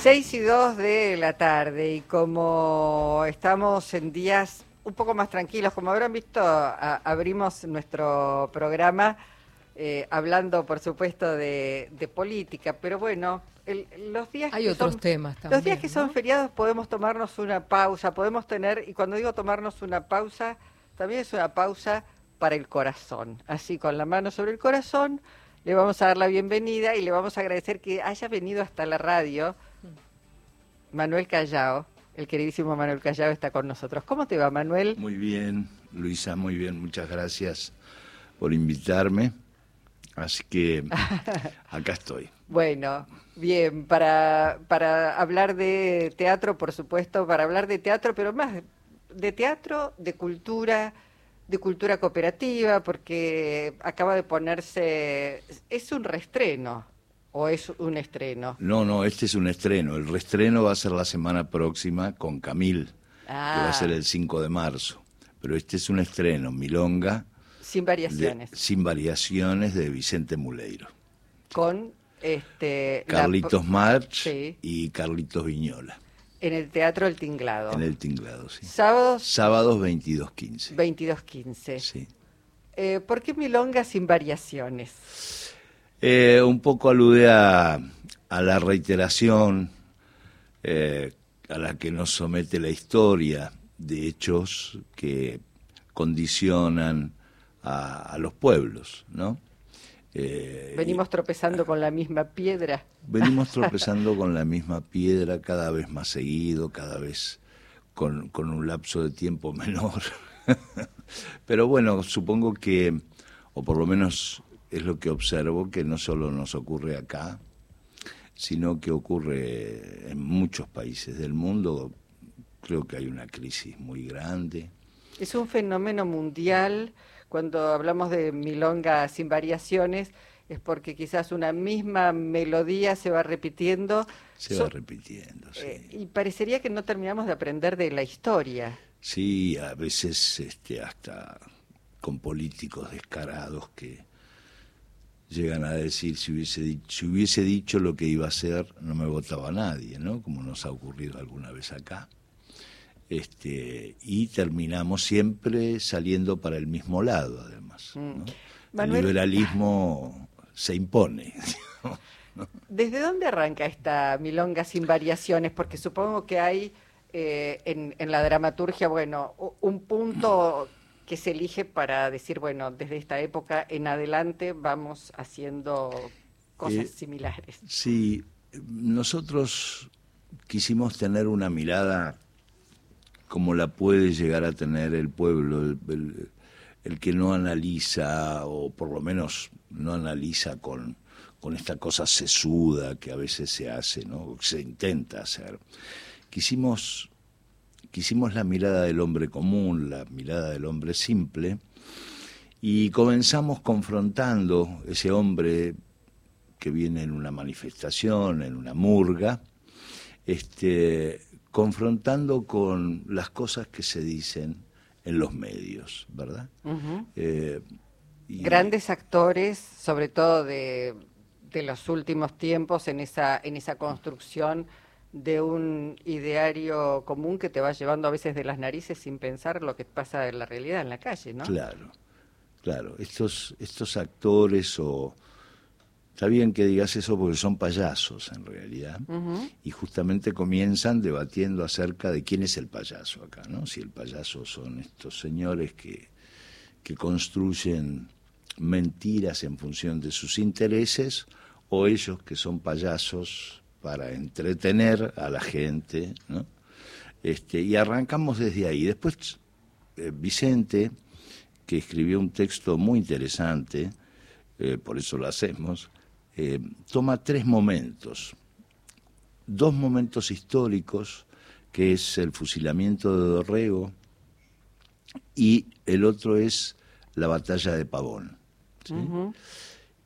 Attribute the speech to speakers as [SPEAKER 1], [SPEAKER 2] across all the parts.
[SPEAKER 1] 6 y 2 de la tarde y como estamos en días un poco más tranquilos, como habrán visto, a- abrimos nuestro programa eh, hablando, por supuesto, de, de política, pero bueno, el- los días
[SPEAKER 2] Hay
[SPEAKER 1] que
[SPEAKER 2] otros
[SPEAKER 1] son-
[SPEAKER 2] temas
[SPEAKER 1] los días que son feriados podemos tomarnos una pausa, podemos tener, y cuando digo tomarnos una pausa, también es una pausa para el corazón. Así, con la mano sobre el corazón, le vamos a dar la bienvenida y le vamos a agradecer que haya venido hasta la radio. Manuel Callao, el queridísimo Manuel Callao está con nosotros. ¿Cómo te va, Manuel?
[SPEAKER 3] Muy bien, Luisa, muy bien. Muchas gracias por invitarme. Así que acá estoy.
[SPEAKER 1] Bueno, bien, para, para hablar de teatro, por supuesto, para hablar de teatro, pero más de teatro, de cultura, de cultura cooperativa, porque acaba de ponerse, es un reestreno o es un estreno.
[SPEAKER 3] No, no, este es un estreno. El reestreno va a ser la semana próxima con Camil, que va
[SPEAKER 1] Ah,
[SPEAKER 3] a ser el 5 de marzo. Pero este es un estreno, Milonga,
[SPEAKER 1] sin
[SPEAKER 3] de-
[SPEAKER 1] variaciones,
[SPEAKER 3] sin variaciones, de Vicente Muleiro.
[SPEAKER 1] con este la-
[SPEAKER 3] Carlitos March
[SPEAKER 1] Sí.
[SPEAKER 3] y Carlitos Viñola,
[SPEAKER 1] en el Teatro El Tinglado.
[SPEAKER 3] en el tinglado, sí.
[SPEAKER 1] Sábados
[SPEAKER 3] Sábados 22.15.
[SPEAKER 1] 22.15.
[SPEAKER 3] Sí.
[SPEAKER 1] Eh, ¿Por qué Milonga sin variaciones?
[SPEAKER 3] Eh, un poco alude a, a la reiteración eh, a la que nos somete la historia de hechos que condicionan a, a los pueblos, ¿no? Eh,
[SPEAKER 1] Venimos tropezando con la misma piedra.
[SPEAKER 3] venimos tropezando con la misma piedra cada vez más seguido, cada vez con, con un lapso de tiempo menor. Pero bueno, supongo que, o por lo menos es lo que observo, que no solo nos ocurre acá, sino que ocurre en muchos países del mundo. Creo que hay una crisis muy grande.
[SPEAKER 1] Es un fenómeno mundial. Cuando hablamos de milonga sin variaciones, es porque quizás una misma melodía se va repitiendo
[SPEAKER 3] Se
[SPEAKER 1] So-
[SPEAKER 3] va repitiendo. sí.
[SPEAKER 1] eh, y parecería que no terminamos de aprender de la historia.
[SPEAKER 3] Sí, a veces este, hasta con políticos descarados que llegan a decir si hubiese, si hubiese dicho lo que iba a hacer no me votaba nadie, ¿no? Como nos ha ocurrido alguna vez acá. Este, y terminamos siempre saliendo para el mismo lado, además. ¿no? El liberalismo se impone.
[SPEAKER 1] ¿Desde dónde arranca esta milonga sin variaciones? Porque supongo que hay eh, en, en la dramaturgia, bueno, un punto que se elige para decir, bueno, desde esta época en adelante vamos haciendo cosas
[SPEAKER 3] Eh,
[SPEAKER 1] similares.
[SPEAKER 3] Sí, nosotros quisimos tener una mirada como la puede llegar a tener el pueblo, el, el- el que no analiza, o por lo menos no analiza con, con esta cosa sesuda que a veces se hace, ¿no? o que se intenta hacer. Quisimos, quisimos la mirada del hombre común, la mirada del hombre simple, y comenzamos confrontando ese hombre que viene en una manifestación, en una murga, este, confrontando con las cosas que se dicen en los medios, ¿verdad? Eh, y-
[SPEAKER 1] Grandes actores, sobre todo de, de los últimos tiempos, en esa, en esa construcción de un ideario común que te va llevando a veces de las narices sin pensar lo que pasa en la realidad, en la calle, ¿no?
[SPEAKER 3] Claro, claro. Estos, estos actores o... Está bien que digas eso porque son payasos en realidad. Y justamente comienzan debatiendo acerca de quién es el payaso acá, ¿no? Si el payaso son estos señores que, que construyen mentiras en función de sus intereses o ellos que son payasos para entretener a la gente, ¿no? Este, y arrancamos desde ahí. Después eh, Vicente, que escribió un texto muy interesante, eh, por eso lo hacemos, eh, toma tres momentos dos momentos históricos, que es el fusilamiento de Dorrego y el otro es la batalla de Pavón.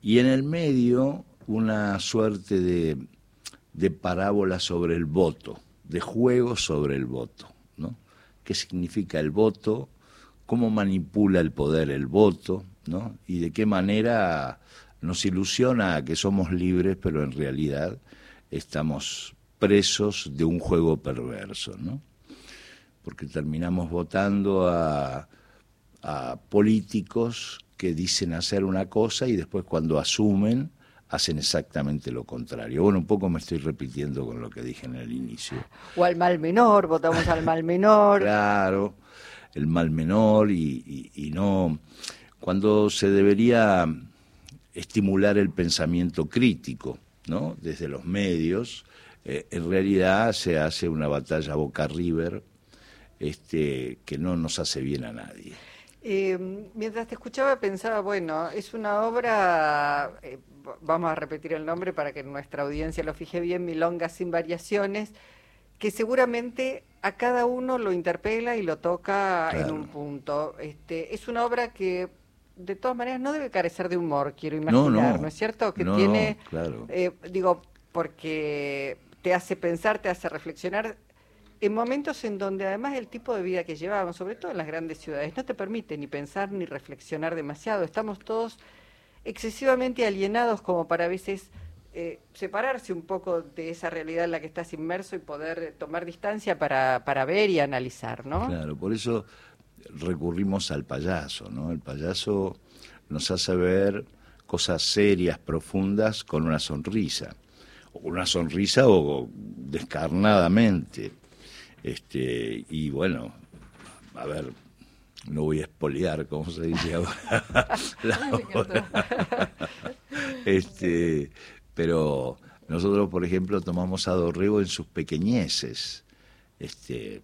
[SPEAKER 3] Y en el medio una suerte de, de parábola sobre el voto, de juego sobre el voto. ¿no? ¿Qué significa el voto? ¿Cómo manipula el poder el voto? ¿no? Y de qué manera nos ilusiona a que somos libres, pero en realidad estamos presos de un juego perverso, ¿no? Porque terminamos votando a, a políticos que dicen hacer una cosa y después cuando asumen hacen exactamente lo contrario. Bueno, un poco me estoy repitiendo con lo que dije en el inicio.
[SPEAKER 1] O al mal menor, votamos al mal menor.
[SPEAKER 3] Claro, el mal menor y, no... Cuando se debería estimular el pensamiento crítico, ¿no? Desde los medios, eh, en realidad se hace una batalla boca river este, que no nos hace bien a nadie.
[SPEAKER 1] Eh, mientras te escuchaba pensaba, bueno, es una obra, eh, vamos a repetir el nombre para que nuestra audiencia lo fije bien, Milonga sin variaciones, que seguramente a cada uno lo interpela y lo toca en un punto. Este, es una obra que de todas maneras no debe carecer de humor, quiero imaginar, ¿no, es cierto? Que tiene, eh, digo, porque te hace pensar, te hace reflexionar en momentos en donde además el tipo de vida que llevamos, sobre todo en las grandes ciudades, no te permite ni pensar ni reflexionar demasiado. Estamos todos excesivamente alienados como para a veces eh, separarse un poco de esa realidad en la que estás inmerso y poder tomar distancia para, para ver y analizar, ¿no?
[SPEAKER 3] Claro, por eso recurrimos al payaso, ¿no? El payaso nos hace ver cosas serias, profundas, con una sonrisa. Una sonrisa o descarnadamente este, y bueno, a ver, no voy a espolear, como se dice ahora. este, pero nosotros, por ejemplo, tomamos a Dorrego en sus pequeñeces, este,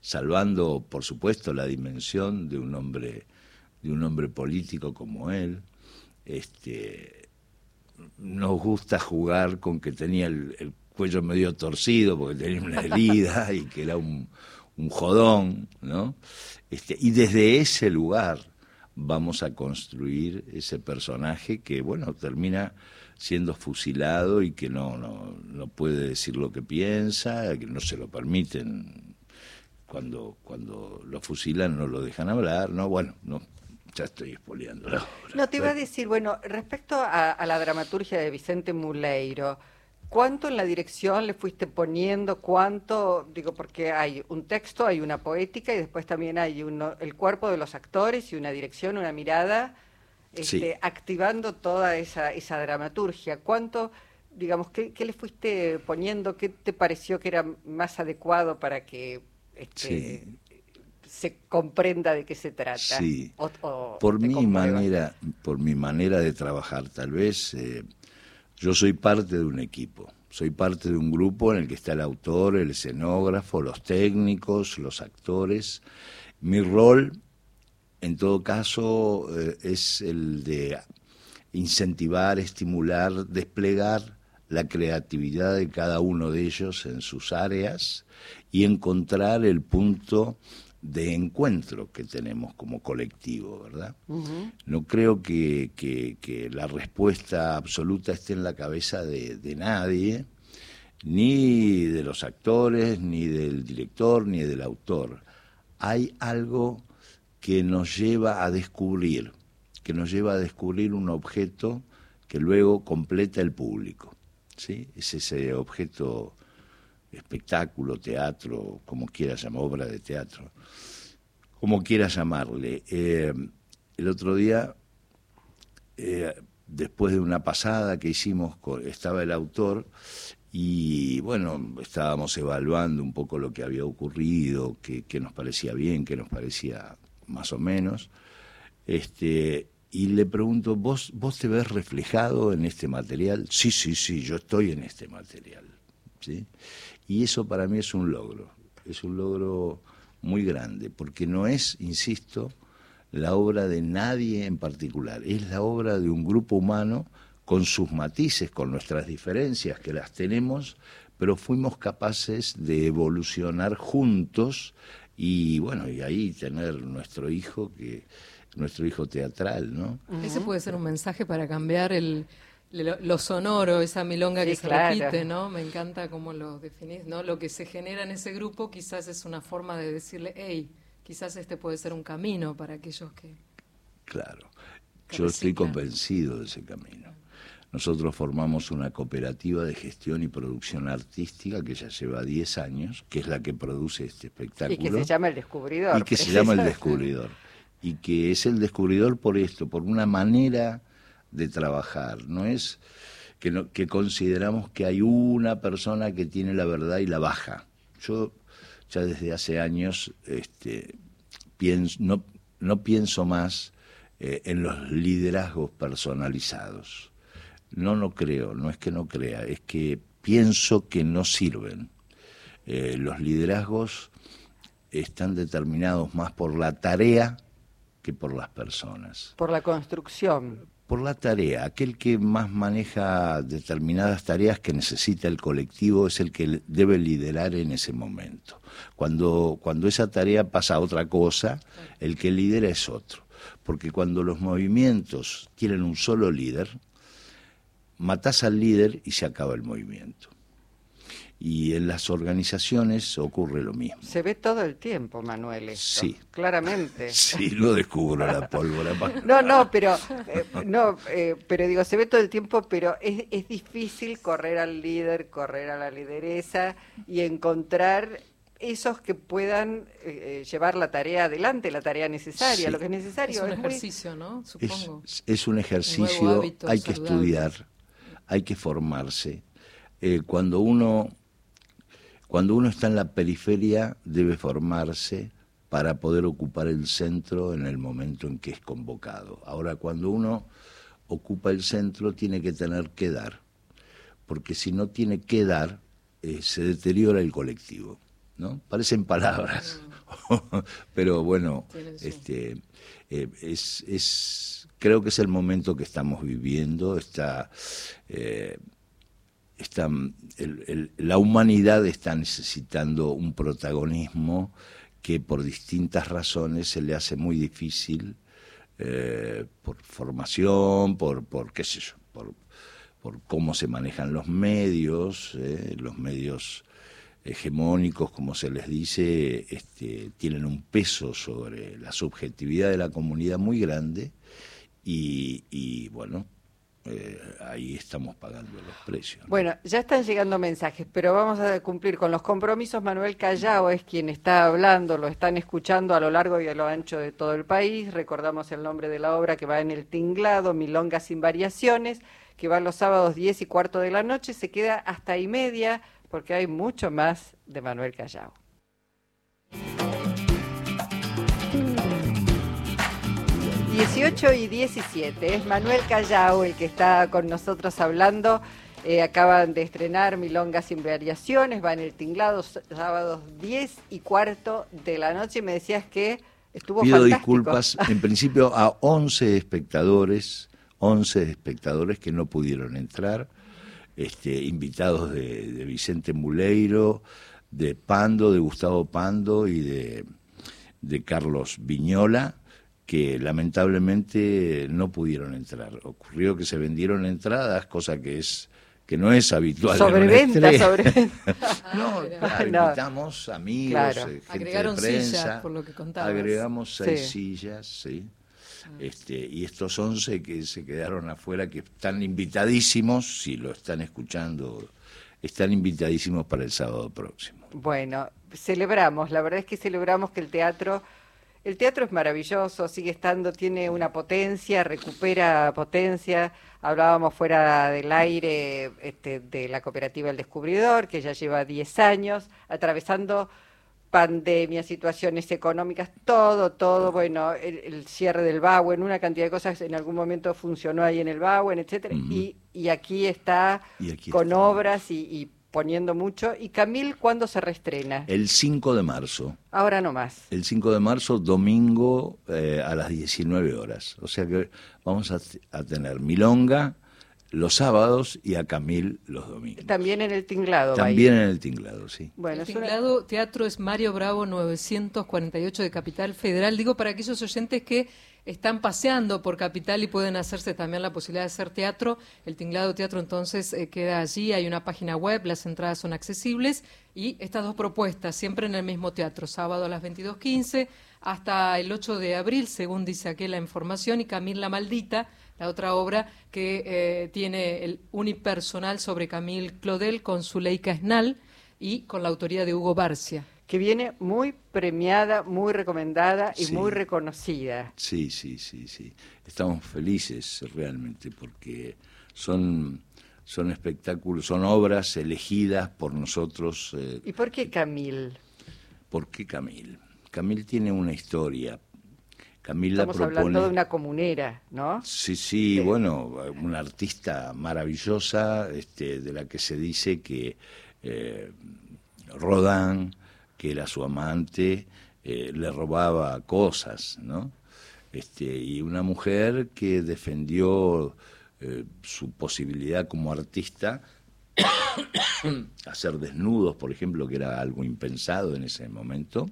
[SPEAKER 3] salvando, por supuesto, la dimensión de un hombre, de un hombre político como él. Este, nos gusta jugar con que tenía el cuello medio torcido porque tenía una herida y que era un, un jodón, ¿no? Este, y desde ese lugar vamos a construir ese personaje que, bueno, termina siendo fusilado y que no, no, no puede decir lo que piensa, que no se lo permiten. Cuando, cuando lo fusilan no lo dejan hablar, ¿no? Bueno, no, ya estoy expoliando
[SPEAKER 1] No, te iba a decir, bueno, respecto a, a la dramaturgia de Vicente Muleiro, ¿Cuánto en la dirección le fuiste poniendo? ¿Cuánto? Digo, porque hay un texto, hay una poética y después también hay uno, el cuerpo de los actores y una dirección, una mirada, este, activando toda esa, esa dramaturgia. ¿Cuánto, digamos, qué, le fuiste poniendo? ¿Qué te pareció que era más adecuado para que este, se comprenda de qué se trata?
[SPEAKER 3] Sí. por, mi manera, por mi manera de trabajar, tal vez... Eh, yo soy parte de un equipo, soy parte de un grupo en el que está el autor, el escenógrafo, los técnicos, los actores. Mi rol, en todo caso, eh, es el de incentivar, estimular, desplegar la creatividad de cada uno de ellos en sus áreas y encontrar el punto de encuentro que tenemos como colectivo, ¿verdad? No creo que, que, la respuesta absoluta esté en la cabeza de, de, nadie, ni de los actores, ni del director, ni del autor. Hay algo que nos lleva a descubrir, que nos lleva a descubrir un objeto que luego completa el público. ¿sí? Es ese objeto espectáculo, teatro, como quieras llamar, obra de teatro, como quieras llamarle. Eh, el otro día, eh, después de una pasada que hicimos, estaba el autor y bueno, estábamos evaluando un poco lo que había ocurrido, qué, nos parecía bien, qué nos parecía más o menos. Este, y le pregunto, ¿vos, ¿vos te ves reflejado en este material? Sí, sí, sí, yo estoy en este material. ¿sí? Y eso para mí es un logro, es un logro muy grande, porque no es, insisto, la obra de nadie en particular, es la obra de un grupo humano con sus matices, con nuestras diferencias que las tenemos, pero fuimos capaces de evolucionar juntos y bueno, y ahí tener nuestro hijo que nuestro hijo teatral, ¿no?
[SPEAKER 2] Ese puede ser un mensaje para cambiar el, lo, sonoro, esa milonga que se repite, ¿no? Me encanta cómo lo definís, ¿no? Lo que se genera en ese grupo quizás es una forma de decirle, hey, quizás este puede ser un camino para aquellos que...
[SPEAKER 3] Claro, yo estoy convencido de ese camino. nosotros formamos una cooperativa de gestión y producción artística que ya lleva 10 años, que es la que produce este espectáculo.
[SPEAKER 1] Y que se llama El Descubridor.
[SPEAKER 3] Y que se llama El Descubridor. Y que es el descubridor por esto, por una manera de trabajar. No es que, que consideramos que hay una persona que tiene la verdad y la baja. Yo ya desde hace años este, no, no pienso más eh, en los liderazgos personalizados no, no creo, no es que no crea, es que pienso que no sirven. Eh, los liderazgos están determinados más por la tarea que por las personas.
[SPEAKER 1] Por la construcción.
[SPEAKER 3] Por la tarea. Aquel que más maneja determinadas tareas que necesita el colectivo es el que debe liderar en ese momento. Cuando, cuando esa tarea pasa a otra cosa, el que lidera es otro. Porque cuando los movimientos tienen un solo líder, matás al líder y se acaba el movimiento. Y en las organizaciones ocurre lo mismo.
[SPEAKER 1] Se ve todo el tiempo, Manuel.
[SPEAKER 3] sí.
[SPEAKER 1] Claramente.
[SPEAKER 3] Sí, lo descubro la pólvora.
[SPEAKER 1] no, no, pero, eh, no, eh, pero digo, se ve todo el tiempo, pero es, es difícil correr al líder, correr a la lideresa y encontrar esos que puedan eh, llevar la tarea adelante, la tarea necesaria, lo que es necesario.
[SPEAKER 2] Es un ejercicio, ¿no?
[SPEAKER 3] Supongo. Es, un ejercicio, hay que estudiar, hay que formarse. Eh, cuando, uno, cuando uno está en la periferia debe formarse para poder ocupar el centro en el momento en que es convocado. Ahora, cuando uno ocupa el centro tiene que tener que dar, porque si no tiene que dar, eh, se deteriora el colectivo. ¿no? Parecen palabras, pero bueno, este, eh, es, es creo que es el momento que estamos viviendo, está, eh, la humanidad está necesitando un protagonismo que por distintas razones se le hace muy difícil, eh, por formación, por, por qué sé yo, por, por cómo se manejan los medios, eh, los medios hegemónicos, como se les dice, este, tienen un peso sobre la subjetividad de la comunidad muy grande y, bueno, eh, ahí estamos pagando los precios.
[SPEAKER 1] Bueno, ya están llegando mensajes, pero vamos a cumplir con los compromisos. Manuel Callao es quien está hablando, lo están escuchando a lo largo y a lo ancho de todo el país. Recordamos el nombre de la obra que va en el tinglado, Milonga sin variaciones, que va los sábados 10 y cuarto de la noche, se queda hasta y media porque hay mucho más de Manuel Callao. 18 y 17. Es Manuel Callao el que está con nosotros hablando. Eh, acaban de estrenar Milonga sin variaciones, va en el tinglado sábados 10 y cuarto de la noche. Y me decías que estuvo
[SPEAKER 3] Pido disculpas, en principio, a 11 espectadores, 11 espectadores que no pudieron entrar, este, invitados de, de Vicente Muleiro, de Pando, de Gustavo Pando y de, de Carlos Viñola que lamentablemente no pudieron entrar. Ocurrió que se vendieron entradas, cosa que es que no es habitual.
[SPEAKER 1] Sobreventa, sobreventa.
[SPEAKER 3] no, claro, invitamos amigos, eh, gente de prensa. Sillas,
[SPEAKER 2] por lo que contabas.
[SPEAKER 3] Agregamos seis sillas, sí. Ah. Este, y estos once que se quedaron afuera, que están invitadísimos, si lo están escuchando, están invitadísimos para el sábado próximo.
[SPEAKER 1] Bueno, celebramos, la verdad es que celebramos que el teatro el teatro es maravilloso, sigue estando, tiene una potencia, recupera potencia. Hablábamos fuera del aire este, de la cooperativa El Descubridor, que ya lleva 10 años, atravesando pandemias, situaciones económicas, todo, todo, bueno, el, cierre del Bauen, una cantidad de cosas en algún momento funcionó ahí en el Bauen, etcétera, y, y, aquí está con obras y, y poniendo mucho. ¿Y Camil cuándo se reestrena?
[SPEAKER 3] El 5 de marzo.
[SPEAKER 1] Ahora no más.
[SPEAKER 3] El 5 de marzo, domingo eh, a las 19 horas. O sea que vamos a, tener Milonga los sábados y a Camil los domingos.
[SPEAKER 1] También en el Tinglado.
[SPEAKER 3] También en el Tinglado, sí.
[SPEAKER 2] Bueno, el Tinglado Teatro es Mario Bravo 948 de Capital Federal. Digo para aquellos oyentes que están paseando por Capital y pueden hacerse también la posibilidad de hacer teatro. El Tinglado Teatro entonces eh, queda allí, hay una página web, las entradas son accesibles y estas dos propuestas, siempre en el mismo teatro, sábado a las 22.15, hasta el 8 de abril, según dice aquí la información, y Camila Maldita, la otra obra que eh, tiene el unipersonal sobre Camille Claudel con Zuleika Esnal y con la autoría de Hugo Barcia
[SPEAKER 1] que viene muy premiada, muy recomendada y muy reconocida.
[SPEAKER 3] Sí, sí, sí, sí. Estamos felices realmente porque son, son espectáculos, son obras elegidas por nosotros.
[SPEAKER 1] Eh, ¿Y por qué Camille?
[SPEAKER 3] ¿Por qué Camille? Camille tiene una historia. Camila
[SPEAKER 1] Estamos hablando de una comunera, ¿no?
[SPEAKER 3] Sí, sí, bueno, una artista maravillosa, este, de la que se dice que eh, Rodin que era su amante, eh, le robaba cosas, ¿no? Este, y una mujer que defendió eh, su posibilidad como artista, hacer desnudos, por ejemplo, que era algo impensado en ese momento,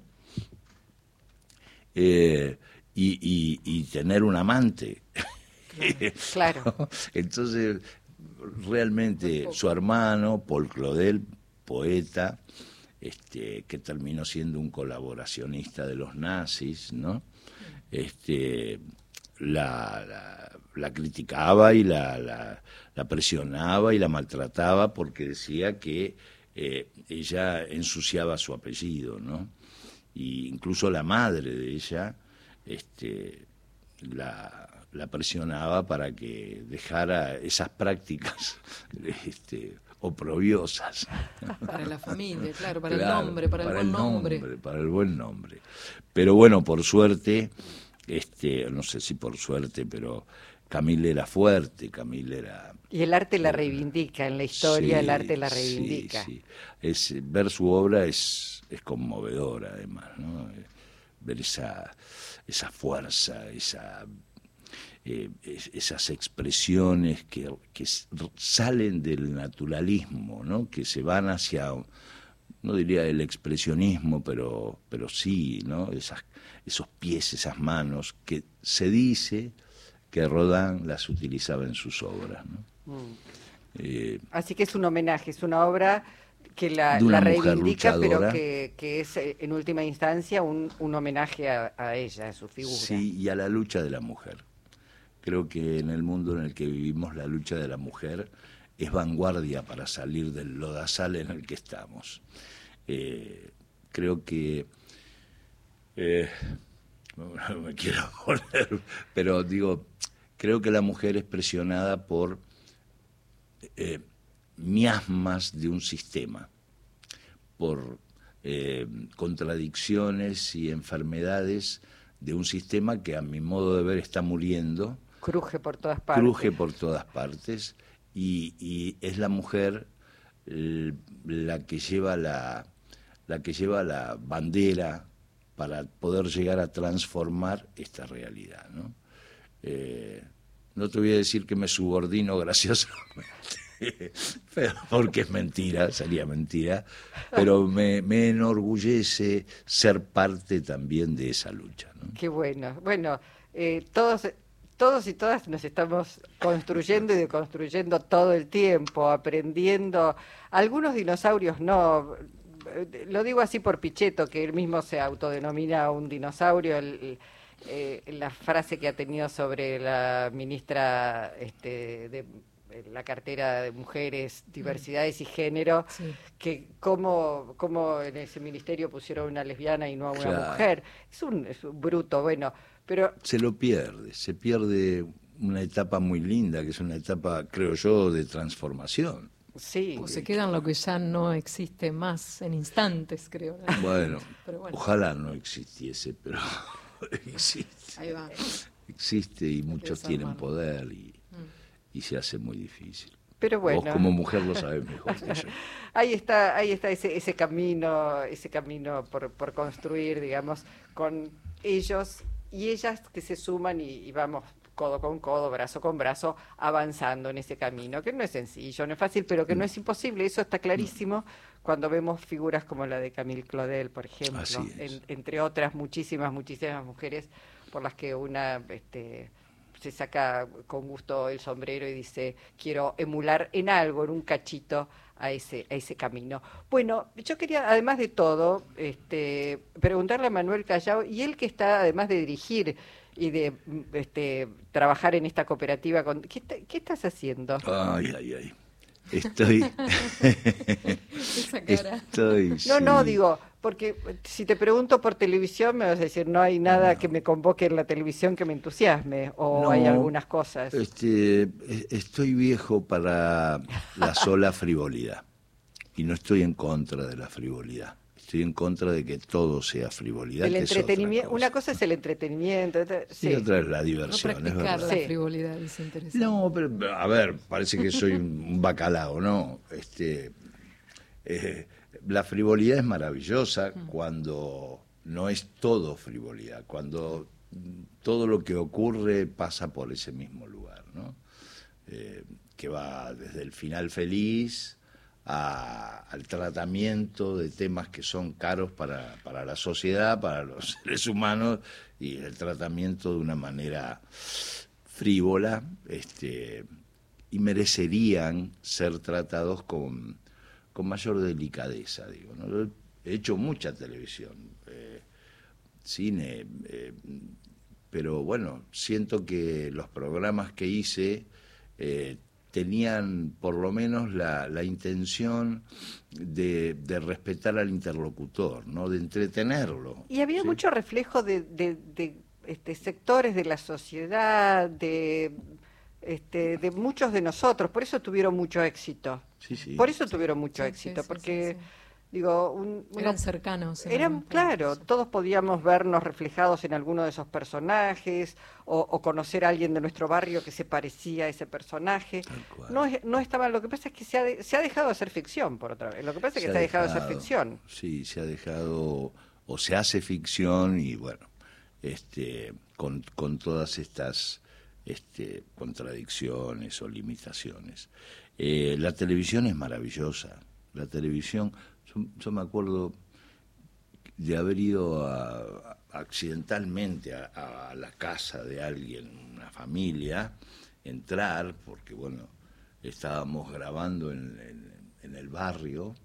[SPEAKER 3] eh, y, tener un amante.
[SPEAKER 1] Claro.
[SPEAKER 3] Entonces, realmente su hermano, Paul Claudel, poeta, este, que terminó siendo un colaboracionista de los nazis, ¿no? Este, la, la, criticaba y la, la, presionaba y la maltrataba porque decía que eh, ella ensuciaba su apellido, ¿no? Y incluso la madre de ella este, la, la presionaba para que dejara esas prácticas este, oprobiosas.
[SPEAKER 2] Para la familia, claro, para el nombre, para, el buen nombre,
[SPEAKER 3] Para el buen nombre. Pero bueno, por suerte, este, no sé si por suerte, pero Camille era fuerte, Camille era...
[SPEAKER 1] Y el arte la reivindica, en la historia el arte la reivindica. Sí,
[SPEAKER 3] Es, ver su obra es, es conmovedor además, ¿no? Ver esa, esa fuerza, esa eh, esas expresiones que, salen del naturalismo, ¿no? que se van hacia, no diría el expresionismo, pero, pero sí, ¿no? Esas, esos pies, esas manos, que se dice que Rodin las utilizaba en sus obras. ¿no? Mm.
[SPEAKER 1] Eh, Así que es un homenaje, es una obra que la, reivindica, pero que, es eh, en última instancia un, un homenaje a, a, ella, a su figura.
[SPEAKER 3] Sí, y a la lucha de la mujer. Creo que en el mundo en el que vivimos la lucha de la mujer es vanguardia para salir del lodazal en el que estamos. Eh, creo que... Eh, no me quiero poner, pero digo, creo que la mujer es presionada por eh, miasmas de un sistema, por contradicciones y enfermedades de un sistema que a mi modo de ver está muriendo
[SPEAKER 1] Cruje por todas partes.
[SPEAKER 3] Cruje por todas partes y, es la mujer la que lleva la, la que lleva la bandera para poder llegar a transformar esta realidad. ¿no? Eh, no te voy a decir que me subordino graciosamente, porque es mentira, sería mentira, pero me, me, enorgullece ser parte también de esa lucha.
[SPEAKER 1] Qué bueno. Bueno, eh, todos todos y todas nos estamos construyendo y deconstruyendo todo el tiempo, aprendiendo. Algunos dinosaurios no, lo digo así por Pichetto, que él mismo se autodenomina un dinosaurio. Eh, la frase que ha tenido sobre la ministra este, de la cartera de mujeres, diversidades y género, que cómo, cómo en ese ministerio pusieron una lesbiana y no a una mujer. Es un, es un bruto, bueno pero...
[SPEAKER 3] Se lo pierde, se pierde una etapa muy linda, que es una etapa, creo yo, de transformación.
[SPEAKER 2] Sí. O se queda en lo que ya no existe más en instantes, creo.
[SPEAKER 3] Bueno, ojalá no existiese, pero existe. Ahí va. Existe y muchos tienen poder y, mm. Y se hace muy difícil.
[SPEAKER 1] Pero bueno.
[SPEAKER 3] Vos como mujer lo sabes mejor que yo.
[SPEAKER 1] ahí está, ahí está ese, ese camino, ese camino por, por construir, digamos, con ellos y ellas que se suman y, vamos codo con codo, brazo con brazo, avanzando en ese camino, que no es sencillo, no es fácil, pero que no es imposible. Eso está clarísimo cuando vemos figuras como la de Camille Claudel, por ejemplo, entre otras muchísimas, muchísimas mujeres por las que una este, se saca con gusto el sombrero y dice, quiero emular en algo, en un cachito, a ese, a ese camino. Bueno, yo quería, además de todo, este, preguntarle a Manuel Callao, y él que está, además de dirigir y de este, trabajar en esta cooperativa, con, ¿qué, ¿qué estás haciendo?
[SPEAKER 3] Ay, ay, ay. Estoy.
[SPEAKER 1] Estoy. No, no, digo, porque si te pregunto por televisión, me vas a decir, no hay nada que me convoque en la televisión que me entusiasme, o hay algunas cosas.
[SPEAKER 3] Este, e, estoy viejo para la sola frivolidad, y no estoy en contra de la frivolidad. Estoy en contra de que todo sea frivolidad.
[SPEAKER 1] El entretenimiento, una cosa es el entretenimiento,
[SPEAKER 3] y otra es la diversión.
[SPEAKER 2] No practicar la frivolidad es interesante.
[SPEAKER 3] No, pero a ver, parece que soy un bacalao, ¿no? Este, eh, la frivolidad es maravillosa mm. cuando no es todo frivolidad, cuando todo lo que ocurre pasa por ese mismo lugar, ¿no? Eh, que va desde el final feliz al tratamiento de temas que son caros para, para la sociedad, para los seres humanos, y el tratamiento de una manera frívola, este, y merecerían ser tratados con, con mayor delicadeza, digo. He hecho mucha televisión, eh, cine, eh, pero bueno, siento que los programas que hice eh, tenían por lo menos la, la intención de, de, respetar al interlocutor, ¿no? de entretenerlo.
[SPEAKER 1] Y había mucho reflejo de, de, este, sectores de la sociedad, de, este, de muchos de nosotros, por eso tuvieron mucho éxito. Sí, sí. Por eso tuvieron mucho éxito, porque Digo, un,
[SPEAKER 2] eran cercanos.
[SPEAKER 1] Eran, claro, todos podíamos vernos reflejados en alguno de esos personajes o, conocer a alguien de nuestro barrio que se parecía a ese personaje. No, no estaba, lo que pasa es que se ha, se ha dejado de hacer ficción, por otra vez. Lo que pasa es que se, ha dejado, de hacer ficción.
[SPEAKER 3] Sí, se ha dejado, o se hace ficción y bueno, este, con, con todas estas este, contradicciones o limitaciones. Eh, la televisión es maravillosa. La televisión yo, me acuerdo de haber ido accidentalmente a, la casa de alguien, una familia, entrar, porque bueno, estábamos grabando en, el barrio,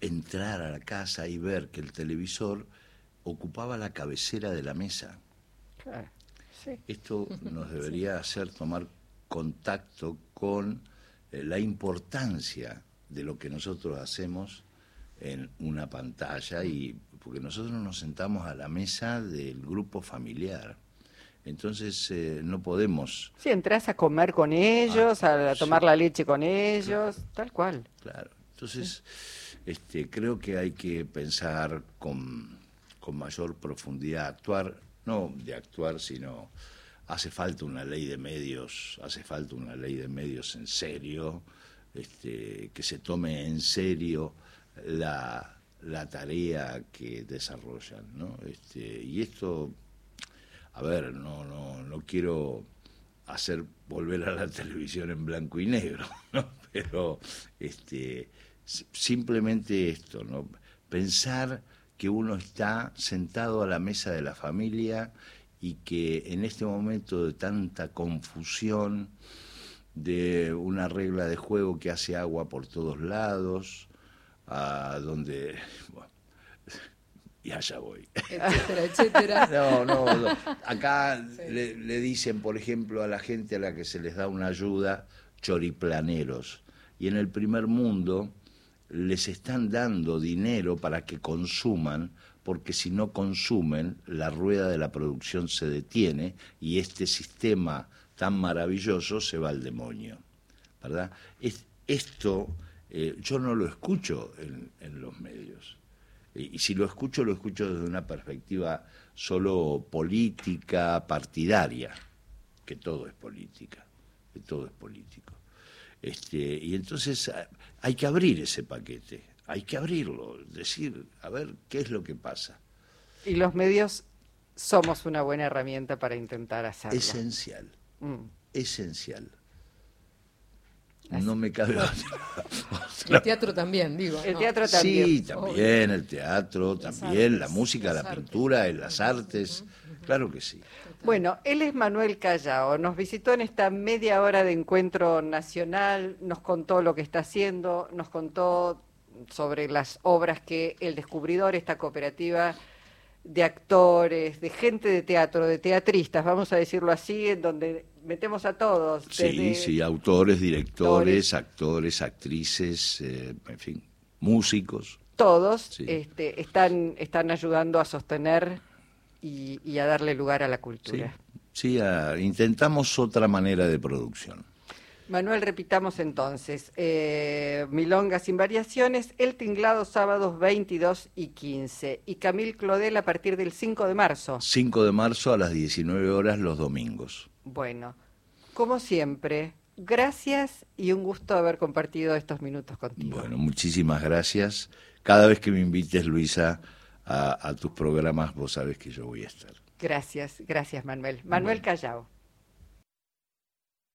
[SPEAKER 3] entrar a la casa y ver que el televisor ocupaba la cabecera de la mesa. Esto nos debería hacer tomar contacto con eh, la importancia de lo que nosotros hacemos en una pantalla y porque nosotros nos sentamos a la mesa del grupo familiar. Entonces eh, no podemos.
[SPEAKER 1] Sí, entras a comer con ellos, a, tomar la leche con ellos, tal cual.
[SPEAKER 3] Claro. Entonces, este, creo que hay que pensar con, con mayor profundidad, actuar, no de actuar, sino hace falta una ley de medios, hace falta una ley de medios en serio, este, que se tome en serio la, tarea que desarrollan, ¿no? Este, y esto, a ver, no, no, no quiero hacer volver a la televisión en blanco y negro, ¿no? pero este, simplemente esto, ¿no? pensar que uno está sentado a la mesa de la familia y que en este momento de tanta confusión, de una regla de juego que hace agua por todos lados, a donde... Bueno, y allá voy.
[SPEAKER 2] Etcétera, etcétera.
[SPEAKER 3] No, no, acá le, le, dicen, por ejemplo, a la gente a la que se les da una ayuda, choriplaneros. Y en el primer mundo les están dando dinero para que consuman, porque si no consumen, la rueda de la producción se detiene y este sistema tan maravilloso se va al demonio. ¿Verdad? Es, esto eh, yo no lo escucho en, los medios. Y, si lo escucho, lo escucho desde una perspectiva solo política, partidaria, que todo es política, que todo es político. Este, y entonces ah, hay que abrir ese paquete, hay que abrirlo, decir, a ver qué es lo que pasa.
[SPEAKER 1] Y los medios somos una buena herramienta para intentar hacerlo.
[SPEAKER 3] Esencial. Mm. esencial. No me cabe
[SPEAKER 2] El teatro también, digo.
[SPEAKER 1] El teatro también.
[SPEAKER 3] Sí, también, el teatro, también, la música, la pintura, las artes, Claro que sí.
[SPEAKER 1] Bueno, él es Manuel Callao, nos visitó en esta media hora de encuentro nacional, nos contó lo que está haciendo, nos contó sobre las obras que el descubridor, esta cooperativa de actores, de gente de teatro, de teatristas, vamos a decirlo así, en donde metemos a todos.
[SPEAKER 3] Sí, sí, autores, directores, actores, actrices, eh, en fin, músicos.
[SPEAKER 1] Todos este, están, están ayudando a sostener y, a darle lugar a la cultura.
[SPEAKER 3] Sí, intentamos otra manera de producción.
[SPEAKER 1] Manuel, repitamos entonces, eh, Milonga sin variaciones, El Tinglado sábados 22 y 15 y Camil Clodel a partir del 5 de marzo.
[SPEAKER 3] 5 de marzo a las 19 horas los domingos.
[SPEAKER 1] Bueno, como siempre, gracias y un gusto haber compartido estos minutos contigo.
[SPEAKER 3] Bueno, muchísimas gracias. Cada vez que me invites, Luisa, a, tus programas, vos sabes que yo voy a estar.
[SPEAKER 1] Gracias, gracias Manuel. Manuel Callao.